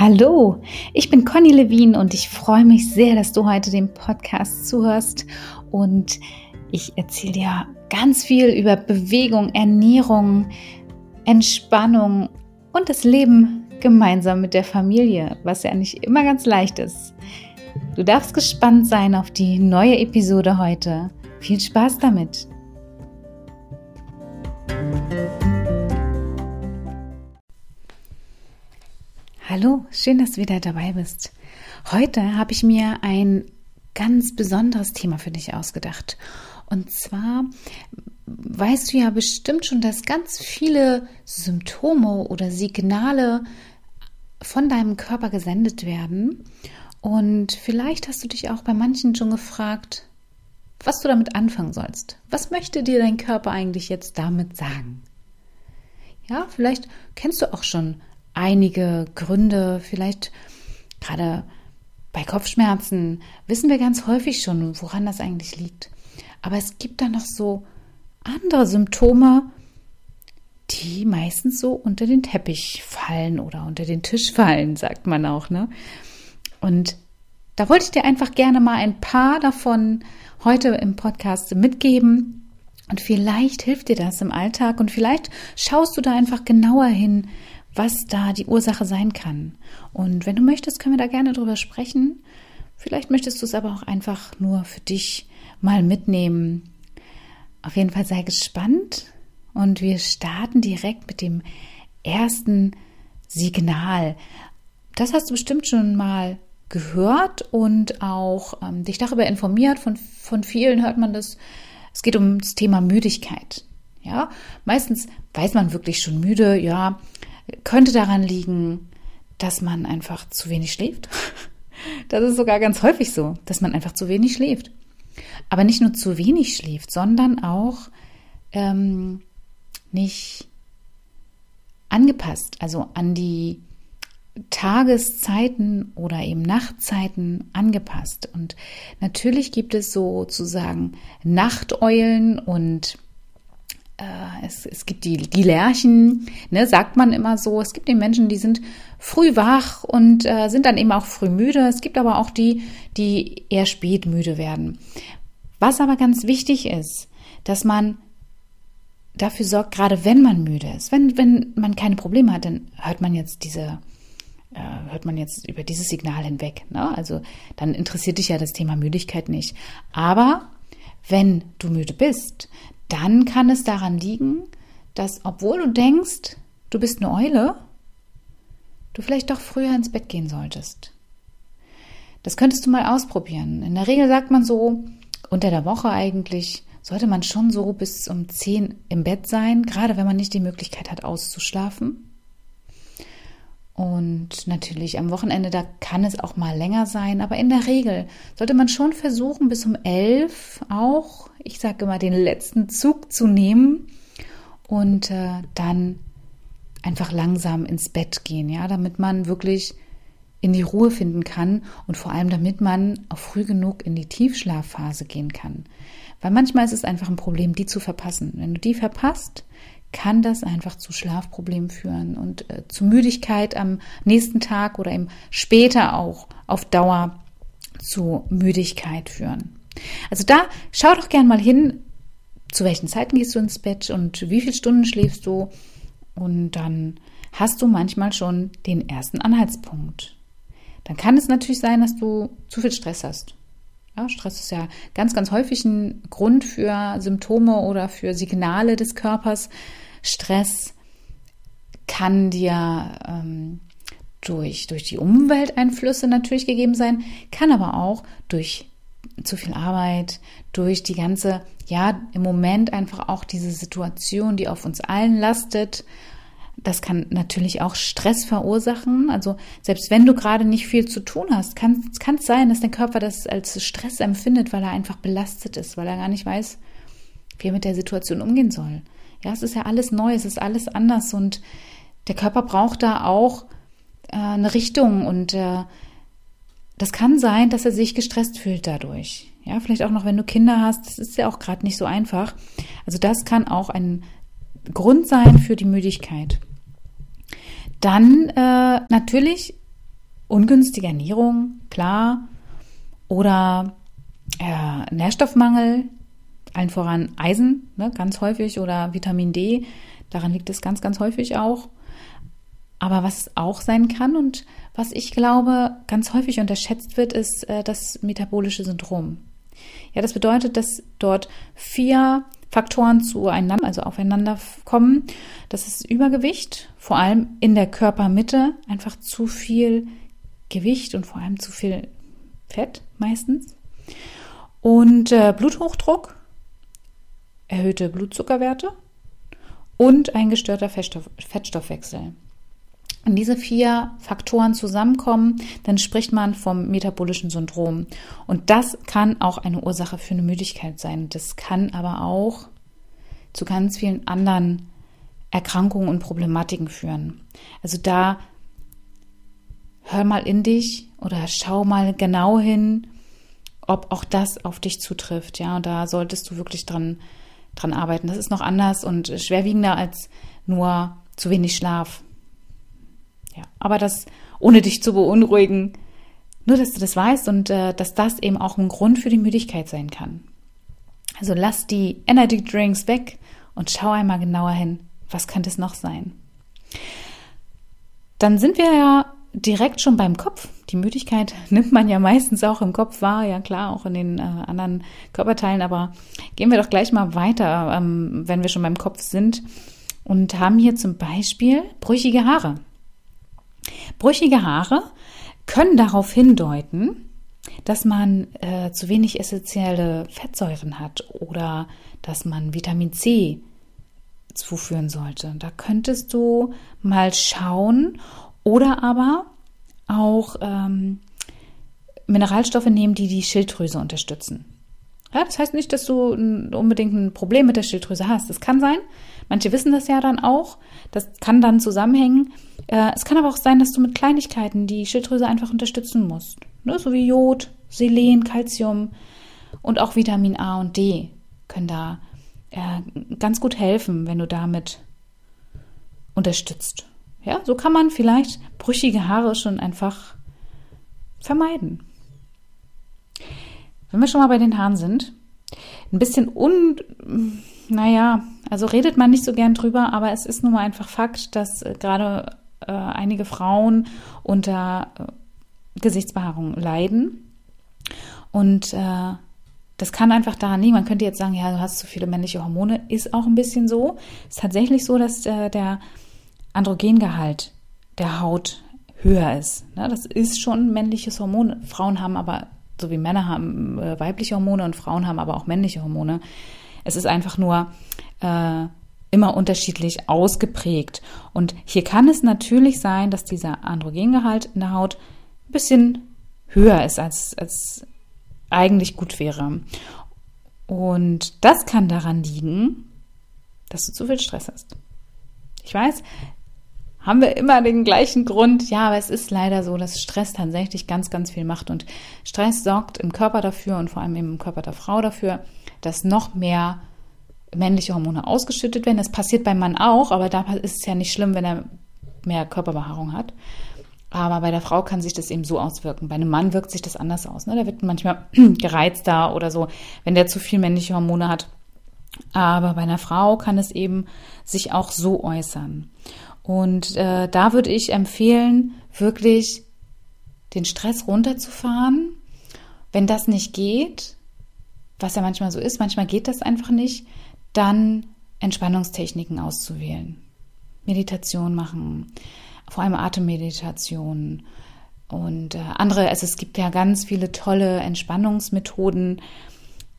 Hallo, ich bin Conny Levin und ich freue mich sehr, dass du heute dem Podcast zuhörst und ich erzähle dir ganz viel über Bewegung, Ernährung, Entspannung und das Leben gemeinsam mit der Familie, was ja nicht immer ganz leicht ist. Du darfst gespannt sein auf die neue Episode heute. Viel Spaß damit! Hallo, schön, dass du wieder dabei bist. Heute habe ich mir ein ganz besonderes Thema für dich ausgedacht. Und zwar weißt du ja bestimmt schon, dass ganz viele Symptome oder Signale von deinem Körper gesendet werden. Und vielleicht hast du dich auch bei manchen schon gefragt, was du damit anfangen sollst. Was möchte dir dein Körper eigentlich jetzt damit sagen? Ja, vielleicht kennst du auch schon einige Gründe, vielleicht gerade bei Kopfschmerzen wissen wir ganz häufig schon, woran das eigentlich liegt. Aber es gibt dann noch so andere Symptome, die meistens so unter den Teppich fallen oder unter den Tisch fallen, sagt man auch, ne? Und da wollte ich dir einfach gerne mal ein paar davon heute im Podcast mitgeben. Und vielleicht hilft dir das im Alltag und vielleicht schaust du da einfach genauer hin, was da die Ursache sein kann. Und wenn du möchtest, können wir da gerne drüber sprechen. Vielleicht möchtest du es aber auch einfach nur für dich mal mitnehmen. Auf jeden Fall sei gespannt und wir starten direkt mit dem ersten Signal. Das hast du bestimmt schon mal gehört und auch ähm, dich darüber informiert. Von, von vielen hört man das. Es geht um das Thema Müdigkeit. Ja, meistens weiß man wirklich schon müde. Ja, könnte daran liegen, dass man einfach zu wenig schläft. Das ist sogar ganz häufig so, dass man einfach zu wenig schläft. Aber nicht nur zu wenig schläft, sondern auch ähm, nicht angepasst, also an die Tageszeiten oder eben Nachtzeiten angepasst. Und natürlich gibt es sozusagen Nachteulen und es, es gibt die, die Lerchen, ne, sagt man immer so. Es gibt die Menschen, die sind früh wach und äh, sind dann eben auch früh müde. Es gibt aber auch die, die eher spät müde werden. Was aber ganz wichtig ist, dass man dafür sorgt, gerade wenn man müde ist, wenn, wenn man keine Probleme hat, dann hört man jetzt diese, äh, hört man jetzt über dieses Signal hinweg. Ne? Also dann interessiert dich ja das Thema Müdigkeit nicht. Aber wenn du müde bist, dann kann es daran liegen, dass obwohl du denkst, du bist eine Eule, du vielleicht doch früher ins Bett gehen solltest. Das könntest du mal ausprobieren. In der Regel sagt man so, unter der Woche eigentlich sollte man schon so bis um 10 im Bett sein, gerade wenn man nicht die Möglichkeit hat, auszuschlafen. Und natürlich am Wochenende, da kann es auch mal länger sein, aber in der Regel sollte man schon versuchen, bis um elf auch, ich sage immer, den letzten Zug zu nehmen und äh, dann einfach langsam ins Bett gehen, ja, damit man wirklich in die Ruhe finden kann und vor allem damit man auch früh genug in die Tiefschlafphase gehen kann. Weil manchmal ist es einfach ein Problem, die zu verpassen. Wenn du die verpasst, kann das einfach zu Schlafproblemen führen und äh, zu Müdigkeit am nächsten Tag oder eben später auch auf Dauer zu Müdigkeit führen. Also da schau doch gern mal hin, zu welchen Zeiten gehst du ins Bett und wie viele Stunden schläfst du und dann hast du manchmal schon den ersten Anhaltspunkt. Dann kann es natürlich sein, dass du zu viel Stress hast. Ja, Stress ist ja ganz, ganz häufig ein Grund für Symptome oder für Signale des Körpers. Stress kann dir ähm, durch, durch die Umwelteinflüsse natürlich gegeben sein, kann aber auch durch zu viel Arbeit, durch die ganze, ja, im Moment einfach auch diese Situation, die auf uns allen lastet das kann natürlich auch Stress verursachen. Also selbst wenn du gerade nicht viel zu tun hast, kann es sein, dass dein Körper das als Stress empfindet, weil er einfach belastet ist, weil er gar nicht weiß, wie er mit der Situation umgehen soll. Ja, es ist ja alles neu, es ist alles anders und der Körper braucht da auch äh, eine Richtung und äh, das kann sein, dass er sich gestresst fühlt dadurch. Ja, vielleicht auch noch, wenn du Kinder hast, das ist ja auch gerade nicht so einfach. Also das kann auch ein Grund sein für die Müdigkeit. Dann äh, natürlich ungünstige Ernährung, klar, oder äh, Nährstoffmangel, allen voran Eisen, ne, ganz häufig, oder Vitamin D, daran liegt es ganz, ganz häufig auch. Aber was auch sein kann und was ich glaube ganz häufig unterschätzt wird, ist äh, das metabolische Syndrom. Ja, das bedeutet, dass dort vier Faktoren zueinander, also aufeinander kommen. Das ist Übergewicht, vor allem in der Körpermitte, einfach zu viel Gewicht und vor allem zu viel Fett meistens. Und äh, Bluthochdruck, erhöhte Blutzuckerwerte und ein gestörter Fettstoff Fettstoffwechsel. Wenn diese vier Faktoren zusammenkommen, dann spricht man vom metabolischen Syndrom. Und das kann auch eine Ursache für eine Müdigkeit sein. Das kann aber auch zu ganz vielen anderen Erkrankungen und Problematiken führen. Also da hör mal in dich oder schau mal genau hin, ob auch das auf dich zutrifft. Ja, und da solltest du wirklich dran, dran arbeiten. Das ist noch anders und schwerwiegender als nur zu wenig Schlaf. Ja, aber das ohne dich zu beunruhigen, nur dass du das weißt und äh, dass das eben auch ein Grund für die Müdigkeit sein kann. Also lass die Energy Drinks weg und schau einmal genauer hin, was könnte es noch sein. Dann sind wir ja direkt schon beim Kopf. Die Müdigkeit nimmt man ja meistens auch im Kopf wahr, ja klar, auch in den äh, anderen Körperteilen, aber gehen wir doch gleich mal weiter, ähm, wenn wir schon beim Kopf sind und haben hier zum Beispiel brüchige Haare. Brüchige Haare können darauf hindeuten, dass man äh, zu wenig essentielle Fettsäuren hat oder dass man Vitamin C zuführen sollte. Da könntest du mal schauen, oder aber auch ähm, Mineralstoffe nehmen, die die Schilddrüse unterstützen. Ja, das heißt nicht, dass du unbedingt ein Problem mit der Schilddrüse hast. Das kann sein. Manche wissen das ja dann auch. Das kann dann zusammenhängen. Äh, es kann aber auch sein, dass du mit Kleinigkeiten die Schilddrüse einfach unterstützen musst. Ne? So wie Jod, Selen, Calcium und auch Vitamin A und D können da äh, ganz gut helfen, wenn du damit unterstützt. Ja, so kann man vielleicht brüchige Haare schon einfach vermeiden. Wenn wir schon mal bei den Haaren sind, ein bisschen un, naja, also redet man nicht so gern drüber, aber es ist nun mal einfach Fakt, dass äh, gerade äh, einige Frauen unter äh, Gesichtsbehaarung leiden. Und äh, das kann einfach daran liegen. Man könnte jetzt sagen, ja, du hast zu viele männliche Hormone. Ist auch ein bisschen so. Ist tatsächlich so, dass äh, der Androgengehalt der Haut höher ist. Ne? Das ist schon männliches Hormon. Frauen haben aber, so wie Männer haben äh, weibliche Hormone und Frauen haben aber auch männliche Hormone. Es ist einfach nur äh, immer unterschiedlich ausgeprägt. Und hier kann es natürlich sein, dass dieser Androgengehalt in der Haut ein bisschen höher ist, als, als eigentlich gut wäre. Und das kann daran liegen, dass du zu viel Stress hast. Ich weiß, haben wir immer den gleichen Grund. Ja, aber es ist leider so, dass Stress tatsächlich ganz, ganz viel macht. Und Stress sorgt im Körper dafür und vor allem im Körper der Frau dafür, dass noch mehr männliche Hormone ausgeschüttet werden. Das passiert beim Mann auch, aber da ist es ja nicht schlimm, wenn er mehr Körperbehaarung hat. Aber bei der Frau kann sich das eben so auswirken. Bei einem Mann wirkt sich das anders aus. Ne? Der wird manchmal gereizter oder so, wenn der zu viel männliche Hormone hat. Aber bei einer Frau kann es eben sich auch so äußern. Und äh, da würde ich empfehlen, wirklich den Stress runterzufahren. Wenn das nicht geht, was ja manchmal so ist, manchmal geht das einfach nicht, dann Entspannungstechniken auszuwählen. Meditation machen, vor allem Atemmeditation und äh, andere. Also es gibt ja ganz viele tolle Entspannungsmethoden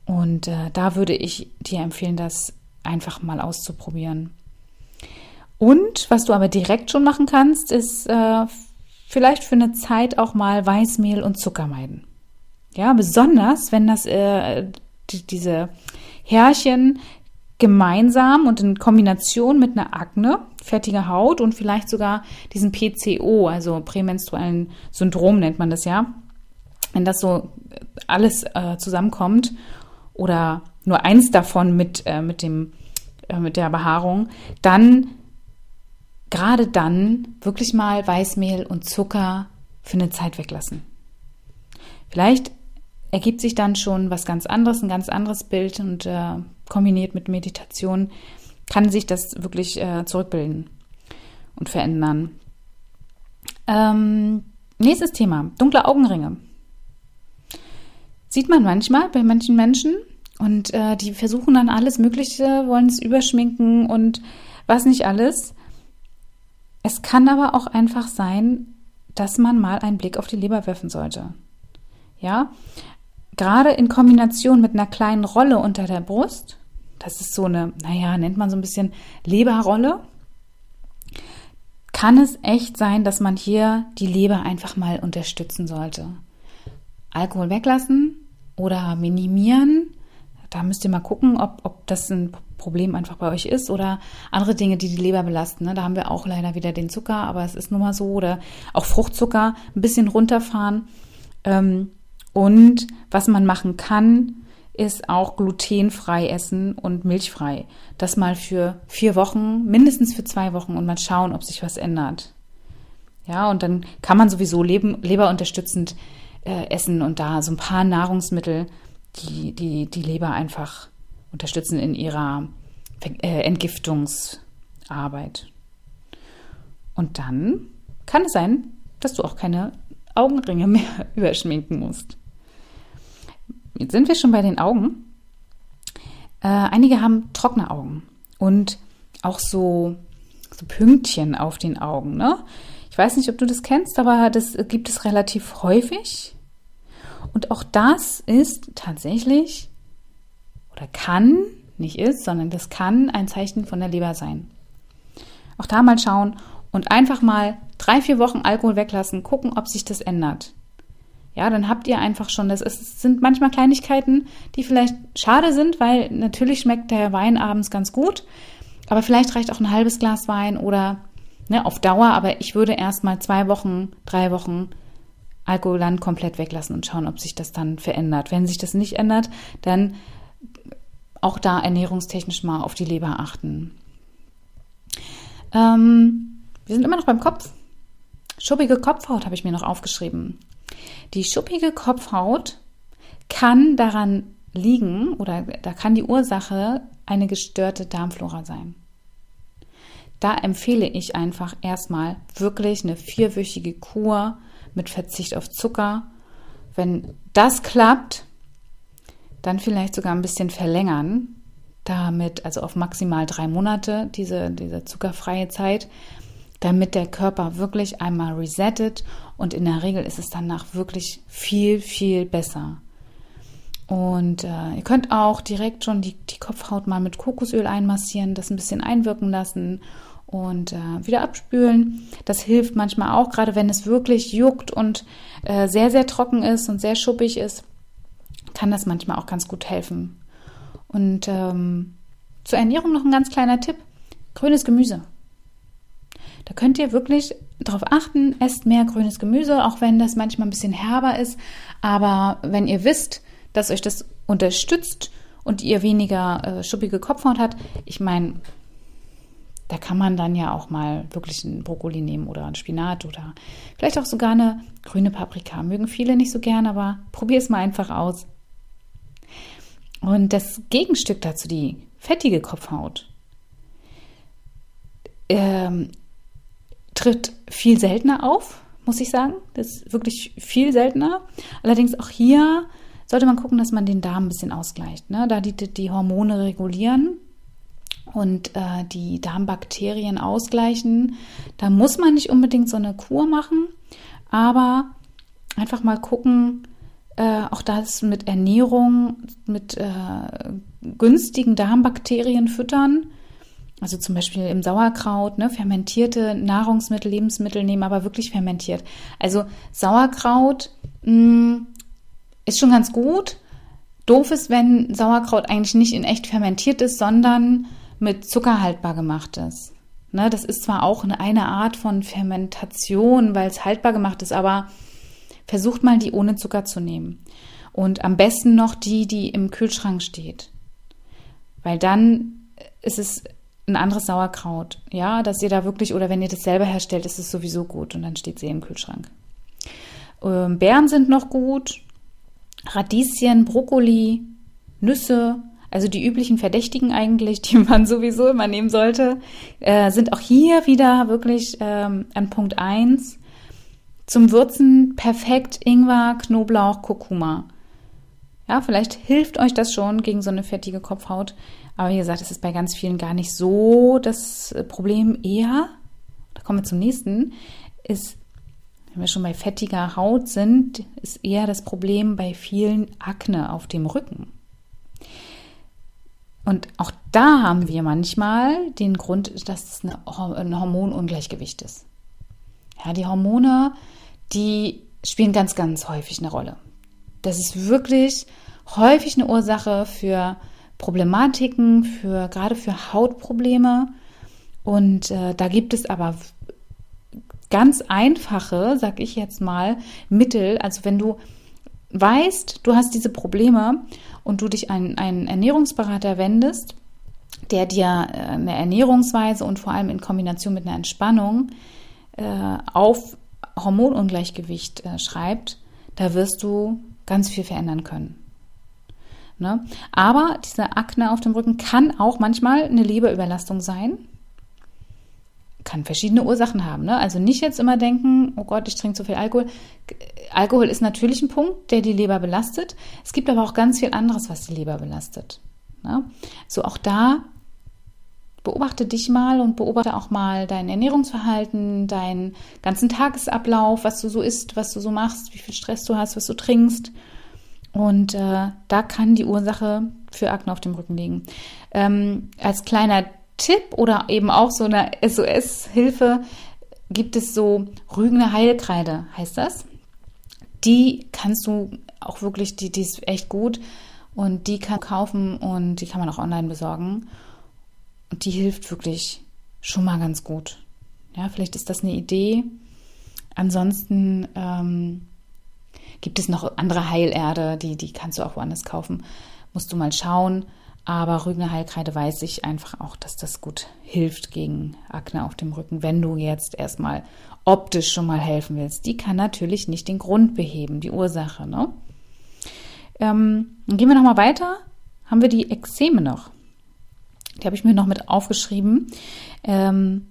und äh, da würde ich dir empfehlen, das einfach mal auszuprobieren. Und was du aber direkt schon machen kannst, ist äh, vielleicht für eine Zeit auch mal Weißmehl und Zucker meiden. Ja, besonders wenn das äh, die, diese Härchen gemeinsam und in Kombination mit einer Akne, fertiger Haut und vielleicht sogar diesem PCO, also prämenstruellen Syndrom nennt man das ja, wenn das so alles äh, zusammenkommt oder nur eins davon mit, äh, mit, dem, äh, mit der Behaarung, dann gerade dann wirklich mal Weißmehl und Zucker für eine Zeit weglassen. Vielleicht ergibt sich dann schon was ganz anderes, ein ganz anderes Bild und äh, kombiniert mit Meditation kann sich das wirklich äh, zurückbilden und verändern. Ähm, nächstes Thema, dunkle Augenringe. Sieht man manchmal bei manchen Menschen und äh, die versuchen dann alles Mögliche, wollen es überschminken und was nicht alles. Es kann aber auch einfach sein, dass man mal einen Blick auf die Leber werfen sollte. Ja, gerade in Kombination mit einer kleinen Rolle unter der Brust, das ist so eine, naja, nennt man so ein bisschen Leberrolle, kann es echt sein, dass man hier die Leber einfach mal unterstützen sollte. Alkohol weglassen oder minimieren. Da müsst ihr mal gucken, ob, ob das ein Problem einfach bei euch ist oder andere Dinge, die die Leber belasten. Ne? Da haben wir auch leider wieder den Zucker, aber es ist nun mal so. Oder auch Fruchtzucker ein bisschen runterfahren. Ähm, und was man machen kann, ist auch glutenfrei essen und milchfrei. Das mal für vier Wochen, mindestens für zwei Wochen und mal schauen, ob sich was ändert. Ja, und dann kann man sowieso Leben, leberunterstützend äh, essen und da so ein paar Nahrungsmittel, die, die die Leber einfach unterstützen in ihrer äh, Entgiftungsarbeit. Und dann kann es sein, dass du auch keine Augenringe mehr überschminken musst. Jetzt sind wir schon bei den Augen. Äh, einige haben trockene Augen und auch so, so Pünktchen auf den Augen. Ne? Ich weiß nicht, ob du das kennst, aber das gibt es relativ häufig. Und auch das ist tatsächlich oder kann, nicht ist, sondern das kann ein Zeichen von der Leber sein. Auch da mal schauen und einfach mal drei, vier Wochen Alkohol weglassen, gucken, ob sich das ändert. Ja, dann habt ihr einfach schon, das ist, sind manchmal Kleinigkeiten, die vielleicht schade sind, weil natürlich schmeckt der Wein abends ganz gut, aber vielleicht reicht auch ein halbes Glas Wein oder ne, auf Dauer, aber ich würde erst mal zwei Wochen, drei Wochen Alkohol dann komplett weglassen und schauen, ob sich das dann verändert. Wenn sich das nicht ändert, dann auch da ernährungstechnisch mal auf die Leber achten. Ähm, wir sind immer noch beim Kopf. Schuppige Kopfhaut habe ich mir noch aufgeschrieben. Die schuppige Kopfhaut kann daran liegen oder da kann die Ursache eine gestörte Darmflora sein. Da empfehle ich einfach erstmal wirklich eine vierwöchige Kur mit Verzicht auf Zucker. Wenn das klappt, dann vielleicht sogar ein bisschen verlängern, damit, also auf maximal drei Monate, diese, diese zuckerfreie Zeit, damit der Körper wirklich einmal resettet und in der Regel ist es danach wirklich viel, viel besser. Und äh, ihr könnt auch direkt schon die, die Kopfhaut mal mit Kokosöl einmassieren, das ein bisschen einwirken lassen und äh, wieder abspülen. Das hilft manchmal auch, gerade wenn es wirklich juckt und äh, sehr, sehr trocken ist und sehr schuppig ist, kann das manchmal auch ganz gut helfen. Und ähm, zur Ernährung noch ein ganz kleiner Tipp. Grünes Gemüse. Da könnt ihr wirklich darauf achten, esst mehr grünes Gemüse, auch wenn das manchmal ein bisschen herber ist. Aber wenn ihr wisst, dass euch das unterstützt und ihr weniger äh, schuppige Kopfhaut habt, ich meine, da kann man dann ja auch mal wirklich einen Brokkoli nehmen oder einen Spinat oder vielleicht auch sogar eine grüne Paprika. Mögen viele nicht so gern, aber probier es mal einfach aus. Und das Gegenstück dazu, die fettige Kopfhaut, ähm, tritt viel seltener auf, muss ich sagen. Das ist wirklich viel seltener. Allerdings auch hier sollte man gucken, dass man den Darm ein bisschen ausgleicht. Ne? Da die, die Hormone regulieren und äh, die Darmbakterien ausgleichen. Da muss man nicht unbedingt so eine Kur machen, aber einfach mal gucken, äh, auch das mit Ernährung, mit äh, günstigen Darmbakterien füttern also zum Beispiel im Sauerkraut, ne, fermentierte Nahrungsmittel, Lebensmittel nehmen, aber wirklich fermentiert. Also Sauerkraut mh, mm, ist schon ganz gut. Doof ist, wenn Sauerkraut eigentlich nicht in echt fermentiert ist, sondern mit Zucker haltbar gemacht ist. Ne, das ist zwar auch eine, eine Art von Fermentation, weil es haltbar gemacht ist, aber versucht mal die ohne Zucker zu nehmen. Und am besten noch die, die im Kühlschrank steht. Weil dann ist es ein anderes Sauerkraut. Ja, dass ihr da wirklich, oder wenn ihr das selber herstellt, ist es sowieso gut und dann steht sie im Kühlschrank. Ähm, Beeren sind noch gut. Radieschen, Brokkoli, Nüsse, also die üblichen Verdächtigen eigentlich, die man sowieso immer nehmen sollte, äh, sind auch hier wieder wirklich ähm, an Punkt 1. Zum Würzen perfekt Ingwer, Knoblauch, Kurkuma. Ja, vielleicht hilft euch das schon gegen so eine fettige Kopfhaut. Aber wie gesagt, es ist bei ganz vielen gar nicht so das Problem. Eher, da kommen wir zum nächsten, ist, wenn wir schon bei fettiger Haut sind, ist eher das Problem bei vielen Akne auf dem Rücken. Und auch da haben wir manchmal den Grund, dass es ein Hormonungleichgewicht ist. Ja, die Hormone, die spielen ganz, ganz häufig eine Rolle. Das ist wirklich häufig eine Ursache für Problematiken, für gerade für Hautprobleme. Und äh, da gibt es aber ganz einfache, sag ich jetzt mal, Mittel. Also wenn du weißt, du hast diese Probleme und du dich an einen Ernährungsberater wendest, der dir äh, eine Ernährungsweise und vor allem in Kombination mit einer Entspannung äh, auf Hormonungleichgewicht äh, schreibt, da wirst du ganz viel verändern können. Ne? Aber diese Akne auf dem Rücken kann auch manchmal eine Leberüberlastung sein. Kann verschiedene Ursachen haben. Ne? Also nicht jetzt immer denken, oh Gott, ich trinke zu viel Alkohol. Alkohol ist natürlich ein Punkt, der die Leber belastet. Es gibt aber auch ganz viel anderes, was die Leber belastet. Ne? So auch da beobachte dich mal und beobachte auch mal dein Ernährungsverhalten, deinen ganzen Tagesablauf, was du so isst, was du so machst, wie viel Stress du hast, was du trinkst. Und äh, da kann die Ursache für Akne auf dem Rücken liegen. Ähm, als kleiner Tipp oder eben auch so eine SOS-Hilfe gibt es so Rügene Heilkreide, heißt das. Die kannst du auch wirklich, die, die ist echt gut und die kann kaufen und die kann man auch online besorgen. Und die hilft wirklich schon mal ganz gut. Ja, vielleicht ist das eine Idee. Ansonsten ähm, gibt es noch andere Heilerde, die, die kannst du auch woanders kaufen. Musst du mal schauen. Aber Rügener Heilkreide weiß ich einfach auch, dass das gut hilft gegen Akne auf dem Rücken, wenn du jetzt erstmal optisch schon mal helfen willst. Die kann natürlich nicht den Grund beheben, die Ursache. Ne? Ähm, gehen wir nochmal weiter. Haben wir die Ekzeme noch? Die habe ich mir noch mit aufgeschrieben. Ähm,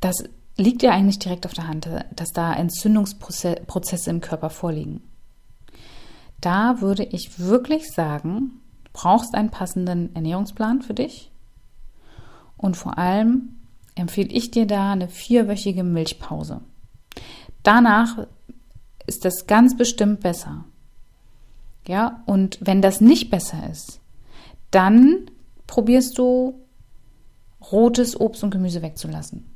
das liegt ja eigentlich direkt auf der Hand, dass da Entzündungsprozesse im Körper vorliegen. Da würde ich wirklich sagen, du brauchst einen passenden Ernährungsplan für dich. Und vor allem empfehle ich dir da eine vierwöchige Milchpause. Danach ist das ganz bestimmt besser. Ja, und wenn das nicht besser ist, dann probierst du rotes Obst und Gemüse wegzulassen.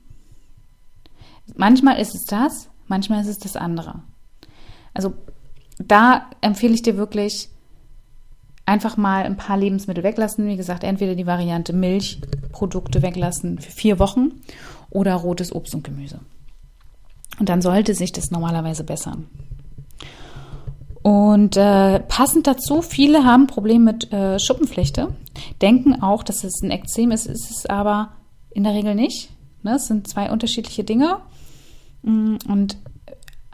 Manchmal ist es das, manchmal ist es das andere. Also da empfehle ich dir wirklich einfach mal ein paar Lebensmittel weglassen. Wie gesagt, entweder die Variante Milchprodukte weglassen für vier Wochen oder rotes Obst und Gemüse. Und dann sollte sich das normalerweise bessern. Und äh, passend dazu, viele haben Probleme mit äh, Schuppenflechte, denken auch, dass es ein Ekzem ist, ist es aber in der Regel nicht. Ne? Es sind zwei unterschiedliche Dinge. Mm, und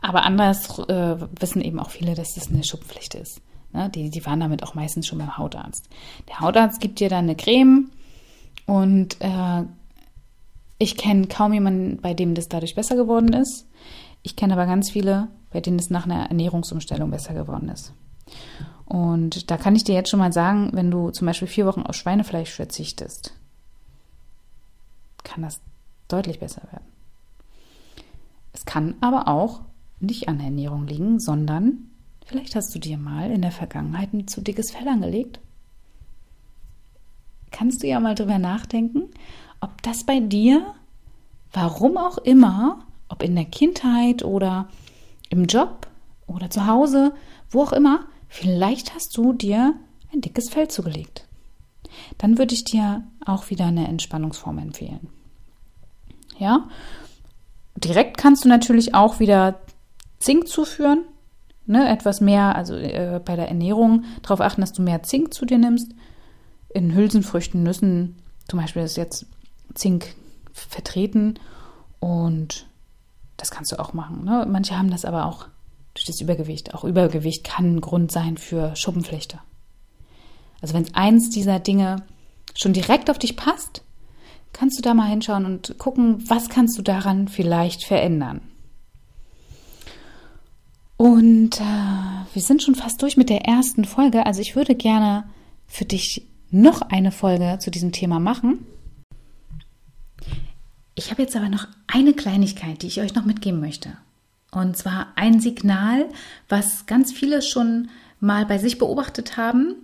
aber anders äh, wissen eben auch viele, dass das eine Schuppenflechte ist. Ne? Die, die waren damit auch meistens schon beim Hautarzt. Der Hautarzt gibt dir dann eine Creme und äh, ich kenne kaum jemanden, bei dem das dadurch besser geworden ist. Ich kenne aber ganz viele, bei denen es nach einer Ernährungsumstellung besser geworden ist. Und da kann ich dir jetzt schon mal sagen, wenn du zum Beispiel vier Wochen auf Schweinefleisch verzichtest, kann das deutlich besser werden. Es kann aber auch nicht an der Ernährung liegen, sondern vielleicht hast du dir mal in der Vergangenheit ein zu dickes Fell angelegt. Kannst du ja mal drüber nachdenken, ob das bei dir, warum auch immer, ob in der Kindheit oder im Job oder zu Hause, wo auch immer, vielleicht hast du dir ein dickes Fell zugelegt. Dann würde ich dir auch wieder eine Entspannungsform empfehlen. Ja, direkt kannst du natürlich auch wieder Zink zuführen. Ne, etwas mehr, also äh, bei der Ernährung darauf achten, dass du mehr Zink zu dir nimmst. In Hülsenfrüchten, Nüssen zum Beispiel ist jetzt Zink vertreten und Das kannst du auch machen. Ne? Manche haben das aber auch durch das Übergewicht. Auch Übergewicht kann ein Grund sein für Schuppenflechte. Also wenn eins dieser Dinge schon direkt auf dich passt, kannst du da mal hinschauen und gucken, was kannst du daran vielleicht verändern. Und äh, wir sind schon fast durch mit der ersten Folge. Also ich würde gerne für dich noch eine Folge zu diesem Thema machen. Ich habe jetzt aber noch eine Kleinigkeit, die ich euch noch mitgeben möchte. Und zwar ein Signal, was ganz viele schon mal bei sich beobachtet haben,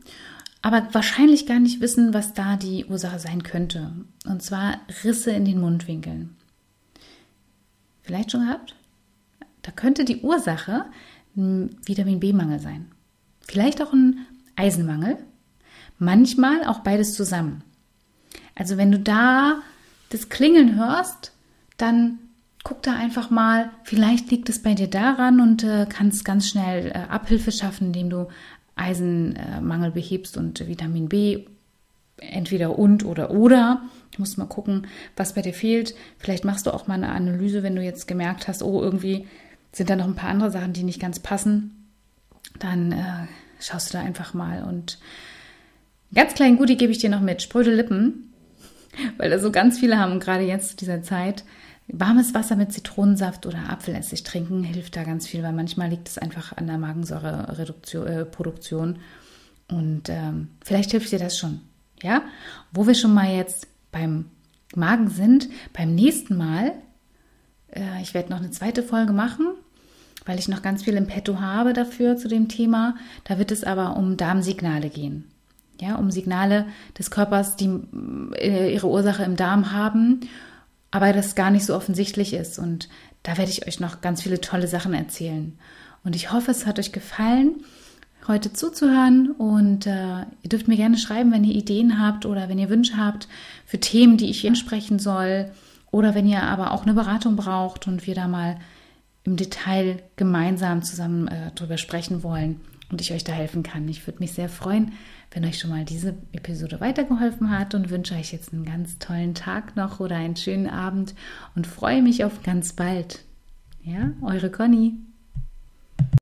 aber wahrscheinlich gar nicht wissen, was da die Ursache sein könnte. Und zwar Risse in den Mundwinkeln. Vielleicht schon gehabt? Da könnte die Ursache ein Vitamin B-Mangel sein. Vielleicht auch ein Eisenmangel. Manchmal auch beides zusammen. Also wenn du da das Klingeln hörst, dann guck da einfach mal, vielleicht liegt es bei dir daran und äh, kannst ganz schnell äh, Abhilfe schaffen, indem du Eisenmangel behebst und Vitamin B entweder und oder oder. Du musst mal gucken, was bei dir fehlt. Vielleicht machst du auch mal eine Analyse, wenn du jetzt gemerkt hast, oh, irgendwie sind da noch ein paar andere Sachen, die nicht ganz passen. Dann äh, schaust du da einfach mal und ganz kleinen Goodie gebe ich dir noch mit. Spröde Lippen, weil da so ganz viele haben, gerade jetzt zu dieser Zeit. Warmes Wasser mit Zitronensaft oder Apfelessig trinken hilft da ganz viel, weil manchmal liegt es einfach an der Magensäureproduktion. Äh, und ähm, vielleicht hilft dir das schon. Ja, wo wir schon mal jetzt beim Magen sind, beim nächsten Mal, äh, ich werde noch eine zweite Folge machen, weil ich noch ganz viel im Petto habe dafür zu dem Thema. Da wird es aber um Darmsignale gehen. Ja, um Signale des Körpers, die äh, ihre Ursache im Darm haben aber das gar nicht so offensichtlich ist. Und da werde ich euch noch ganz viele tolle Sachen erzählen. Und ich hoffe, es hat euch gefallen, heute zuzuhören. Und äh, ihr dürft mir gerne schreiben, wenn ihr Ideen habt oder wenn ihr Wünsche habt für Themen, die ich ansprechen soll. Oder wenn ihr aber auch eine Beratung braucht und wir da mal im Detail gemeinsam zusammen äh, drüber sprechen wollen und ich euch da helfen kann. Ich würde mich sehr freuen, wenn euch schon mal diese Episode weitergeholfen hat und wünsche euch jetzt einen ganz tollen Tag noch oder einen schönen Abend und freue mich auf ganz bald. Ja, eure Conny.